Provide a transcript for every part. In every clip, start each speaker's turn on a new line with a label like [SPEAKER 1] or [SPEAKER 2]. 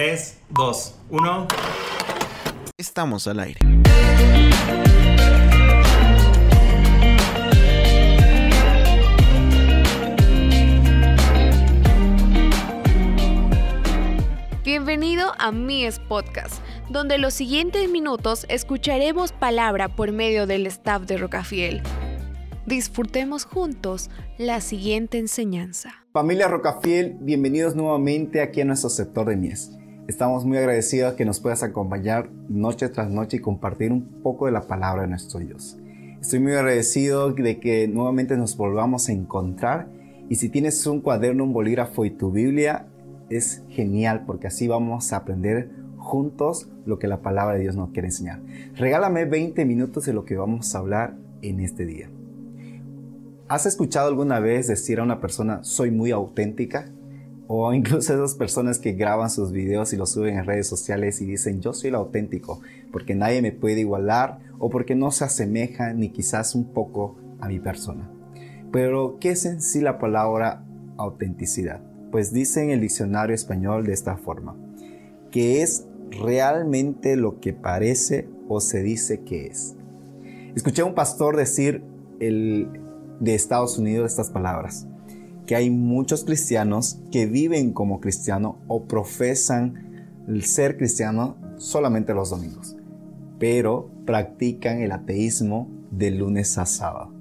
[SPEAKER 1] 3, 2, 1.
[SPEAKER 2] Estamos al aire.
[SPEAKER 3] Bienvenido a Mies Podcast, donde los siguientes minutos escucharemos palabra por medio del staff de Rocafiel. Disfrutemos juntos la siguiente enseñanza.
[SPEAKER 4] Familia Rocafiel, bienvenidos nuevamente aquí a nuestro sector de Mies. Estamos muy agradecidos que nos puedas acompañar noche tras noche y compartir un poco de la palabra de nuestro Dios. Estoy muy agradecido de que nuevamente nos volvamos a encontrar y si tienes un cuaderno, un bolígrafo y tu Biblia, es genial porque así vamos a aprender juntos lo que la palabra de Dios nos quiere enseñar. Regálame 20 minutos de lo que vamos a hablar en este día. ¿Has escuchado alguna vez decir a una persona soy muy auténtica? O incluso esas personas que graban sus videos y los suben en redes sociales y dicen yo soy el auténtico porque nadie me puede igualar o porque no se asemeja ni quizás un poco a mi persona. Pero, ¿qué es en sí la palabra autenticidad? pues dice en el diccionario español de esta forma, que es realmente lo que parece o se dice que es. Escuché a un pastor decir el, de Estados Unidos estas palabras, que hay muchos cristianos que viven como cristiano o profesan ser cristiano solamente los domingos, pero practican el ateísmo de lunes a sábado.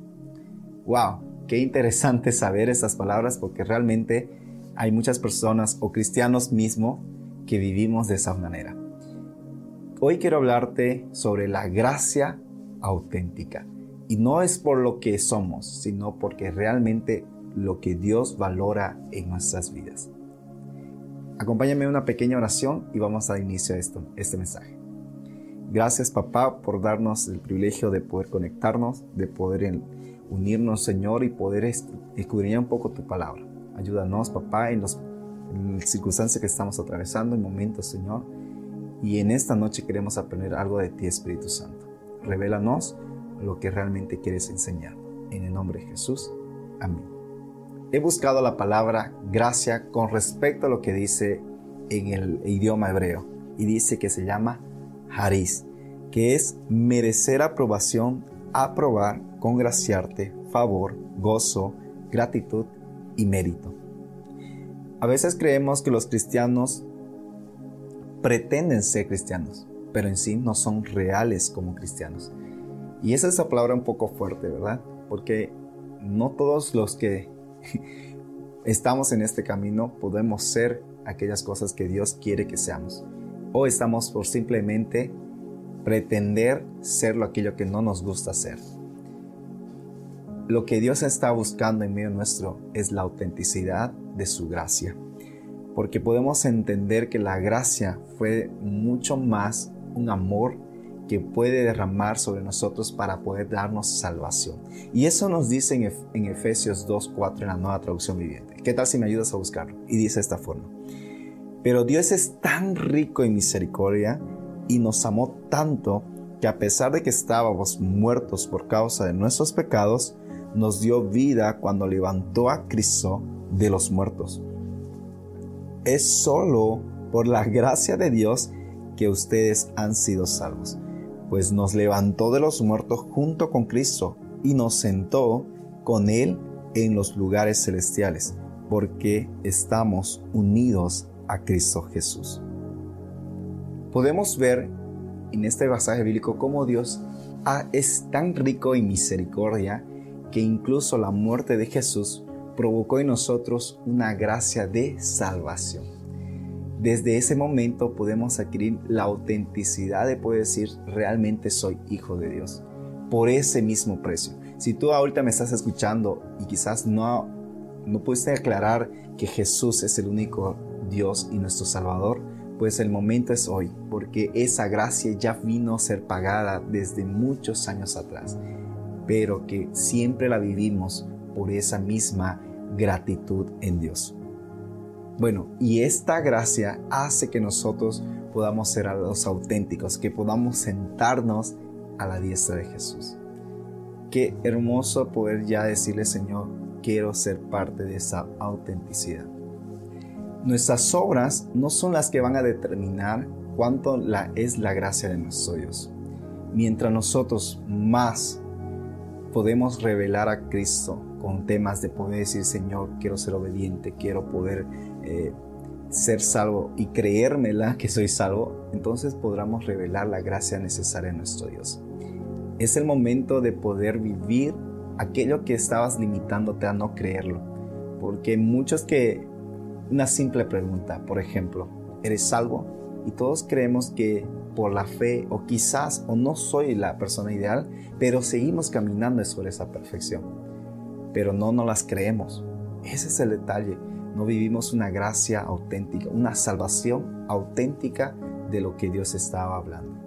[SPEAKER 4] ¡Wow! Qué interesante saber estas palabras porque realmente hay muchas personas o cristianos mismo que vivimos de esa manera. Hoy quiero hablarte sobre la gracia auténtica. Y no es por lo que somos, sino porque realmente lo que Dios valora en nuestras vidas. Acompáñame en una pequeña oración y vamos a dar inicio a esto, este mensaje. Gracias papá por darnos el privilegio de poder conectarnos, de poder unirnos Señor y poder escudriñar un poco tu palabra. Ayúdanos, papá, en, las circunstancias que estamos atravesando, en momentos, Señor. Y en esta noche queremos aprender algo de ti, Espíritu Santo. Revélanos lo que realmente quieres enseñar. En el nombre de Jesús. Amén. He buscado la palabra gracia con respecto a lo que dice en el idioma hebreo. Y dice que se llama haris, que es merecer aprobación, aprobar, congraciarte, favor, gozo, gratitud y mérito. A veces creemos que los cristianos pretenden ser cristianos, pero en sí no son reales como cristianos. Y esa es la palabra un poco fuerte, ¿verdad? Porque no todos los que estamos en este camino podemos ser aquellas cosas que Dios quiere que seamos. O estamos por simplemente pretender ser lo aquello que no nos gusta ser lo que Dios está buscando en medio nuestro es la autenticidad de su gracia. Porque podemos entender que la gracia fue mucho más un amor que puede derramar sobre nosotros para poder darnos salvación. Y eso nos dice en, Efesios 2.4 en la nueva traducción viviente. ¿Qué tal si me ayudas a buscarlo? Y dice esta forma. Pero Dios es tan rico en misericordia y nos amó tanto que a pesar de que estábamos muertos por causa de nuestros pecados, nos dio vida cuando levantó a Cristo de los muertos. Es solo por la gracia de Dios que ustedes han sido salvos, pues nos levantó de los muertos junto con Cristo y nos sentó con Él en los lugares celestiales, porque estamos unidos a Cristo Jesús. Podemos ver en este pasaje bíblico cómo Dios es tan rico en misericordia que incluso la muerte de Jesús provocó en nosotros una gracia de salvación. Desde ese momento podemos adquirir la autenticidad de poder decir realmente soy hijo de Dios por ese mismo precio. Si tú ahorita me estás escuchando y quizás no, no pudiste aclarar que Jesús es el único Dios y nuestro Salvador, pues el momento es hoy, porque esa gracia ya vino a ser pagada desde muchos años atrás pero que siempre la vivimos por esa misma gratitud en Dios. Bueno, y esta gracia hace que nosotros podamos ser los auténticos, que podamos sentarnos a la diestra de Jesús. Qué hermoso poder ya decirle, Señor, quiero ser parte de esa autenticidad. Nuestras obras no son las que van a determinar cuánto es la gracia de Dios. Mientras nosotros más podemos revelar a Cristo con temas de poder decir, Señor, quiero ser obediente, quiero poder eh, ser salvo y creérmela que soy salvo, entonces podremos revelar la gracia necesaria en nuestro Dios. Es el momento de poder vivir aquello que estabas limitándote a no creerlo. Porque muchos que, una simple pregunta, por ejemplo, ¿eres salvo? Y todos creemos que por la fe o quizás o no soy la persona ideal, pero seguimos caminando sobre esa perfección. Pero no nos las creemos. Ese es el detalle. No vivimos una gracia auténtica, una salvación auténtica de lo que Dios estaba hablando.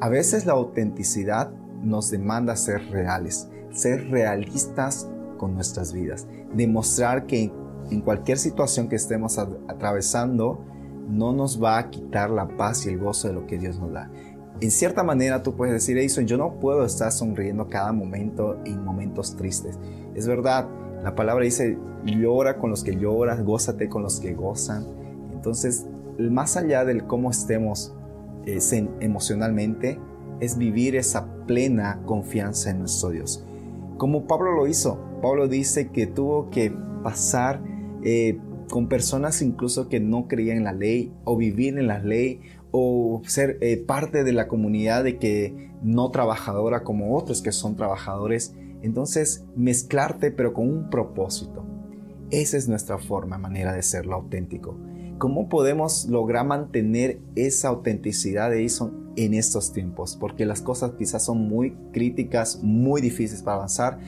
[SPEAKER 4] A veces la autenticidad nos demanda ser reales, ser realistas con nuestras vidas, demostrar que en cualquier situación que estemos atravesando, no nos va a quitar la paz y el gozo de lo que Dios nos da. En cierta manera tú puedes decir, eso yo no puedo estar sonriendo cada momento en momentos tristes. Es verdad, la palabra dice, llora con los que lloran, gózate con los que gozan. Entonces, más allá del cómo estemos eh, emocionalmente, es vivir esa plena confianza en nuestro Dios. Como Pablo lo hizo, Pablo dice que tuvo que pasar eh, con personas incluso que no creían en la ley o vivir en la ley o ser eh, parte de la comunidad de que no trabajadora como otros que son trabajadores. Entonces, mezclarte pero con un propósito. Esa es nuestra forma, manera de serlo auténtico. ¿Cómo podemos lograr mantener esa autenticidad de Ison en estos tiempos? Porque las cosas quizás son muy críticas, muy difíciles para avanzar,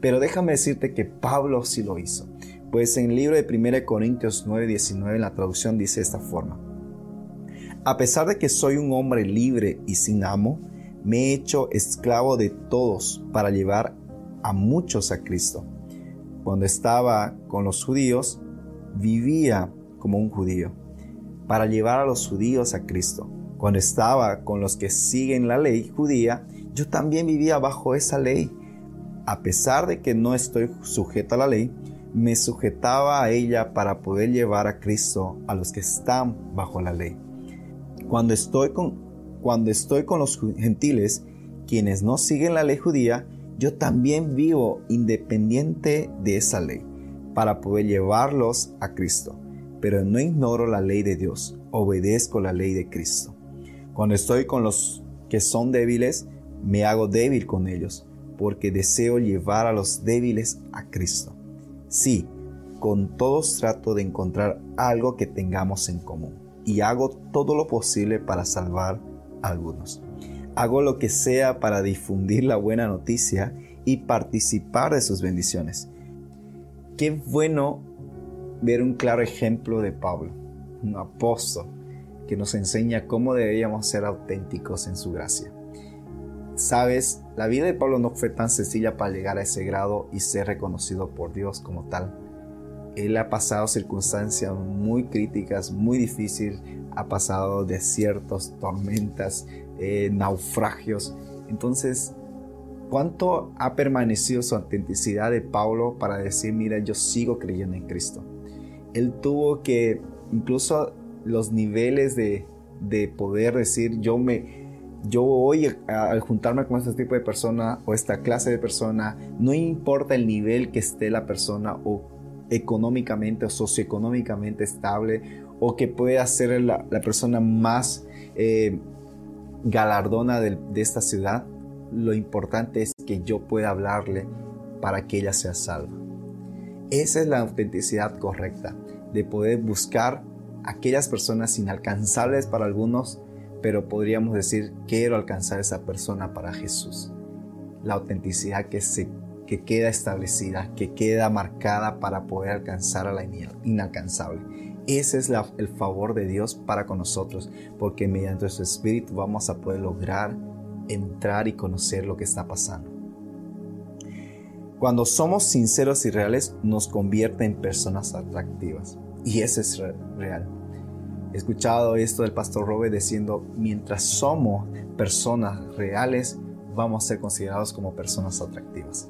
[SPEAKER 4] pero déjame decirte que Pablo sí lo hizo. Pues en el libro de 1 Corintios 9, 19 la traducción dice de esta forma. A pesar de que soy un hombre libre y sin amo, me he hecho esclavo de todos para llevar a muchos a Cristo. Cuando estaba con los judíos, vivía como un judío, para llevar a los judíos a Cristo. Cuando estaba con los que siguen la ley judía, yo también vivía bajo esa ley. A pesar de que no estoy sujeto a la ley, me sujetaba a ella para poder llevar a Cristo a los que están bajo la ley. Cuando estoy con, cuando estoy con los gentiles, quienes no siguen la ley judía, yo también vivo independiente de esa ley, para poder llevarlos a Cristo. Pero no ignoro la ley de Dios, obedezco la ley de Cristo. Cuando estoy con los que son débiles, me hago débil con ellos, porque deseo llevar a los débiles a Cristo. Sí, con todos trato de encontrar algo que tengamos en común y hago todo lo posible para salvar a algunos. Hago lo que sea para difundir la buena noticia y participar de sus bendiciones. Qué bueno ver un claro ejemplo de Pablo, un apóstol que nos enseña cómo deberíamos ser auténticos en su gracia. Sabes, la vida de Pablo no fue tan sencilla para llegar a ese grado y ser reconocido por Dios como tal. Él ha pasado circunstancias muy críticas, muy difíciles, ha pasado desiertos, tormentas, eh, naufragios. Entonces, ¿cuánto ha permanecido su autenticidad de Pablo para decir, mira, yo sigo creyendo en Cristo? Él tuvo que, incluso los niveles de, de poder decir, yo me, yo hoy al juntarme con este tipo de persona o esta clase de persona, no importa el nivel que esté la persona o económicamente o socioeconómicamente estable o que pueda ser la, persona más eh, galardona de, esta ciudad, lo importante es que yo pueda hablarle para que ella sea salva. Esa es la autenticidad correcta, de poder buscar aquellas personas inalcanzables para algunos, pero podríamos decir, quiero alcanzar a esa persona para Jesús. La autenticidad que, se, que queda establecida, que queda marcada para poder alcanzar a la inalcanzable. Ese es el favor de Dios para con nosotros, porque mediante su Espíritu vamos a poder lograr entrar y conocer lo que está pasando. Cuando somos sinceros y reales, nos convierte en personas atractivas. Y eso es real. He escuchado esto del pastor Robert diciendo, mientras somos personas reales, vamos a ser considerados como personas atractivas.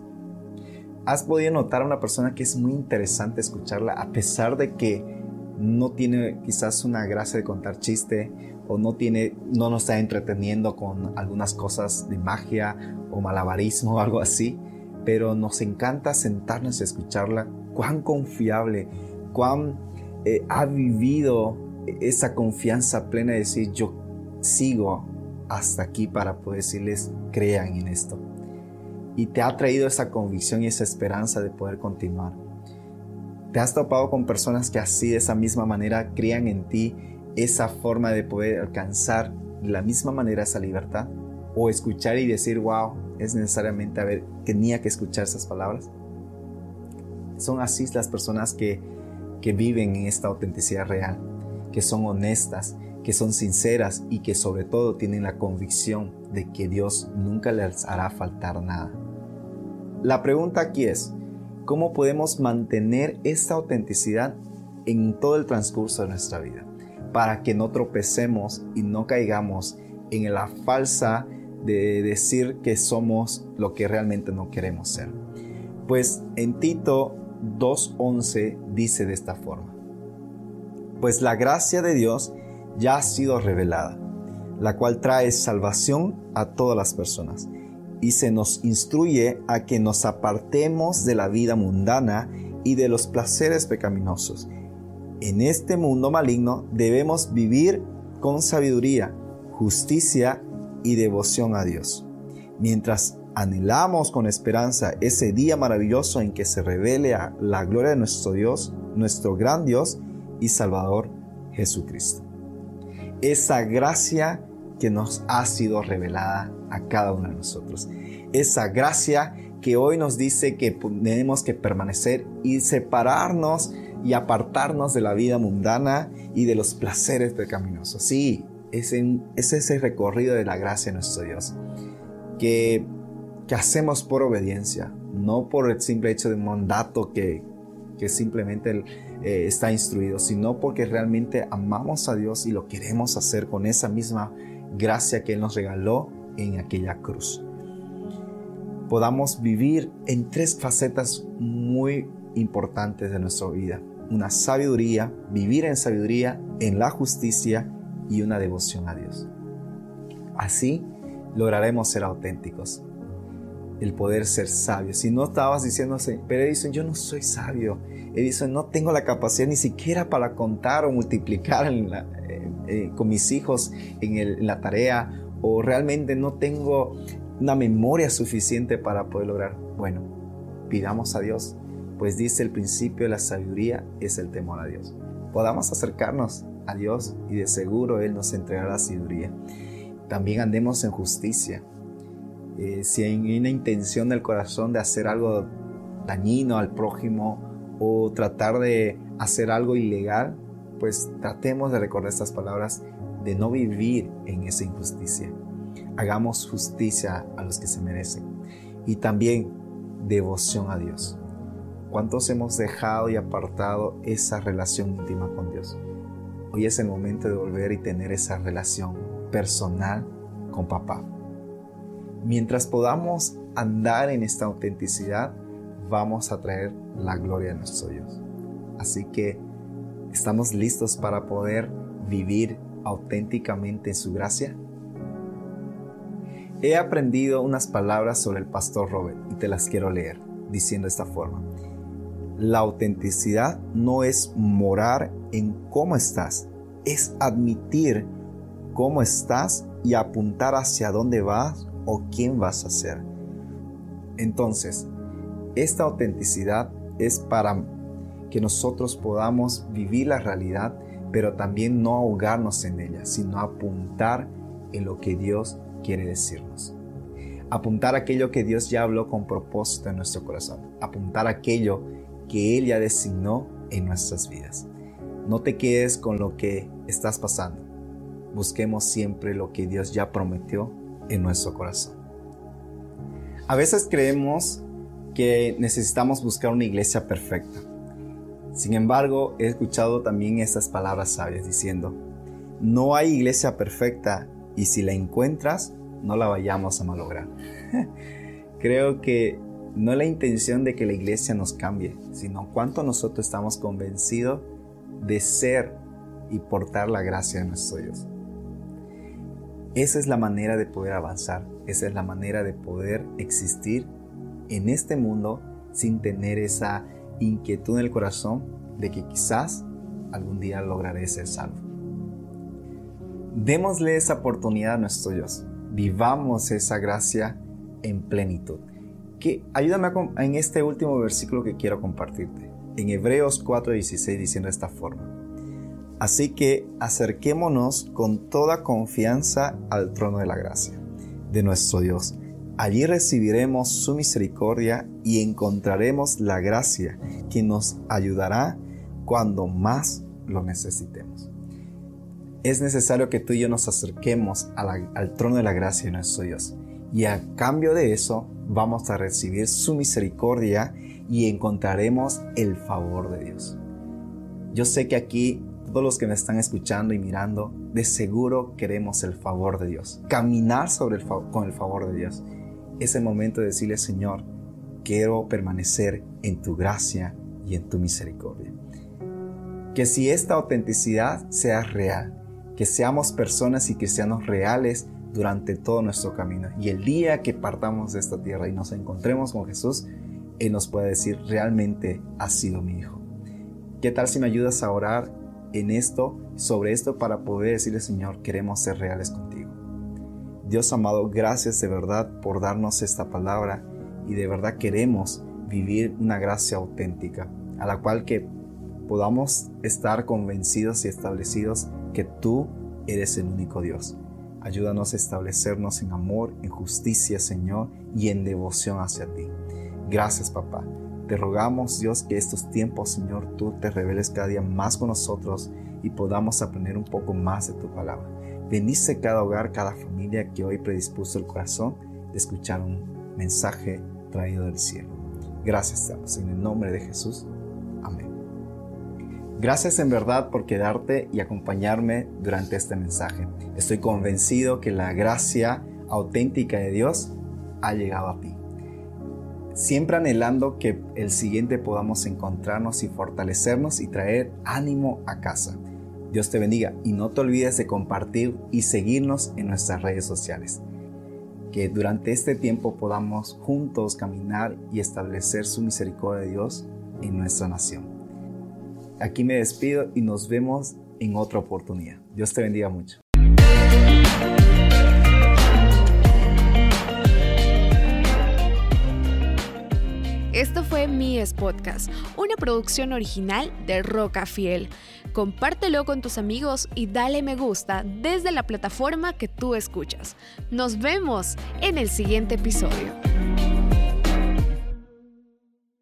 [SPEAKER 4] ¿Has podido notar a una persona que es muy interesante escucharla a pesar de que no tiene quizás una gracia de contar chiste o no tiene no nos está entreteniendo con algunas cosas de magia o malabarismo o algo así, pero nos encanta sentarnos a escucharla, cuán confiable, cuán eh, ha vivido esa confianza plena de decir yo sigo hasta aquí para poder decirles crean en esto. Y te ha traído esa convicción y esa esperanza de poder continuar. ¿Te has topado con personas que así de esa misma manera crean en ti esa forma de poder alcanzar de la misma manera esa libertad? ¿O escuchar y decir, wow, es necesariamente haber, tenía que escuchar esas palabras? Son así las personas que, que viven en esta autenticidad real, que son honestas, que son sinceras y que sobre todo tienen la convicción de que Dios nunca les hará faltar nada. La pregunta aquí es, ¿cómo podemos mantener esta autenticidad en todo el transcurso de nuestra vida? Para que no tropecemos y no caigamos en la falsa de decir que somos lo que realmente no queremos ser. Pues en Tito 2.11 dice de esta forma, pues la gracia de Dios ya ha sido revelada, la cual trae salvación a todas las personas y se nos instruye a que nos apartemos de la vida mundana y de los placeres pecaminosos. En este mundo maligno debemos vivir con sabiduría, justicia y devoción a Dios, mientras anhelamos con esperanza ese día maravilloso en que se revele la gloria de nuestro Dios, nuestro gran Dios y Salvador Jesucristo esa gracia que nos ha sido revelada a cada uno de nosotros. Esa gracia que hoy nos dice que tenemos que permanecer y separarnos y apartarnos de la vida mundana y de los placeres pecaminosos. Sí, es, es ese recorrido de la gracia de nuestro Dios que, que hacemos por obediencia, no por el simple hecho de un mandato que, que simplemente el, eh, está instruido, sino porque realmente amamos a Dios y lo queremos hacer con esa misma gracia que Él nos regaló en aquella cruz. Podamos vivir en tres facetas muy importantes de nuestra vida. Una sabiduría, vivir en sabiduría, en la justicia y una devoción a Dios. Así lograremos ser auténticos el poder ser sabio. Si no estabas diciendo, pero dicen, yo no soy sabio. Edison, no tengo la capacidad ni siquiera para contar o multiplicar eh, con mis hijos en, la tarea o realmente no tengo una memoria suficiente para poder lograr. Bueno, pidamos a Dios, pues dice el principio de la sabiduría es el temor a Dios. Podamos acercarnos a Dios y de seguro Él nos entregará sabiduría. También andemos en justicia. Eh, si hay una intención del corazón de hacer algo dañino al prójimo o tratar de hacer algo ilegal, pues tratemos de recordar estas palabras de no vivir en esa injusticia. Hagamos justicia a los que se merecen. Y también devoción a Dios. ¿Cuántos hemos dejado y apartado esa relación íntima con Dios? Hoy es el momento de volver y tener esa relación personal con papá. Mientras podamos andar en esta autenticidad, vamos a traer la gloria de nuestro Dios. Así que estamos listos para poder vivir auténticamente en su gracia. He aprendido unas palabras sobre el pastor Robert y te las quiero leer, diciendo de esta forma. La autenticidad no es morar en cómo estás, es admitir cómo estás y apuntar hacia dónde vas o quién vas a ser. Entonces, esta autenticidad es para que nosotros podamos vivir la realidad, pero también no ahogarnos en ella, sino apuntar en lo que Dios quiere decirnos. Apuntar aquello que Dios ya habló con propósito en nuestro corazón. Apuntar aquello que Él ya designó en nuestras vidas. No te quedes con lo que estás pasando. Busquemos siempre lo que Dios ya prometió en nuestro corazón. A veces creemos que necesitamos buscar una iglesia perfecta. Sin embargo, he escuchado también estas palabras sabias diciendo, no hay iglesia perfecta y si la encuentras, no la vayamos a malograr. Creo que no es la intención de que la iglesia nos cambie, sino cuánto nosotros estamos convencidos de ser y portar la gracia de nuestro Dios. Esa es la manera de poder avanzar, esa es la manera de poder existir en este mundo sin tener esa inquietud en el corazón de que quizás algún día lograré ser salvo. Démosle esa oportunidad a nuestro Dios. Vivamos esa gracia en plenitud. Que, ayúdame en este último versículo que quiero compartirte. En Hebreos 4:16 diciendo de esta forma. Así que acerquémonos con toda confianza al trono de la gracia de nuestro Dios. Allí recibiremos su misericordia y encontraremos la gracia que nos ayudará cuando más lo necesitemos. Es necesario que tú y yo nos acerquemos al trono de la gracia de nuestro Dios. Y a cambio de eso vamos a recibir su misericordia y encontraremos el favor de Dios. Yo sé que aquí todos los que me están escuchando y mirando, de seguro queremos el favor de Dios. Caminar sobre con el favor de Dios. Es el momento de decirle, Señor, quiero permanecer en tu gracia y en tu misericordia. Que si esta autenticidad sea real, que seamos personas y cristianos reales durante todo nuestro camino. Y el día que partamos de esta tierra y nos encontremos con Jesús, Él nos puede decir, realmente has sido mi hijo. ¿Qué tal si me ayudas a orar en esto, sobre esto, para poder decirle, Señor, queremos ser reales contigo. Dios amado, gracias de verdad por darnos esta palabra y de verdad queremos vivir una gracia auténtica, a la cual que podamos estar convencidos y establecidos que tú eres el único Dios. Ayúdanos a establecernos en amor, en justicia, Señor, y en devoción hacia ti. Gracias, papá. Te rogamos, Dios, que estos tiempos, Señor, tú te reveles cada día más con nosotros y podamos aprender un poco más de tu palabra. Bendice cada hogar, cada familia que hoy predispuso el corazón de escuchar un mensaje traído del cielo. Gracias, Dios, en el nombre de Jesús. Amén. Gracias en verdad por quedarte y acompañarme durante este mensaje. Estoy convencido que la gracia auténtica de Dios ha llegado a ti siempre anhelando que el siguiente podamos encontrarnos y fortalecernos y traer ánimo a casa. Dios te bendiga y no te olvides de compartir y seguirnos en nuestras redes sociales. Que durante este tiempo podamos juntos caminar y establecer su misericordia de Dios en nuestra nación. Aquí me despido y nos vemos en otra oportunidad. Dios te bendiga mucho.
[SPEAKER 3] Esto fue Mies Podcast, una producción original de Roca Fiel. Compártelo con tus amigos y dale me gusta desde la plataforma que tú escuchas. Nos vemos en el siguiente episodio.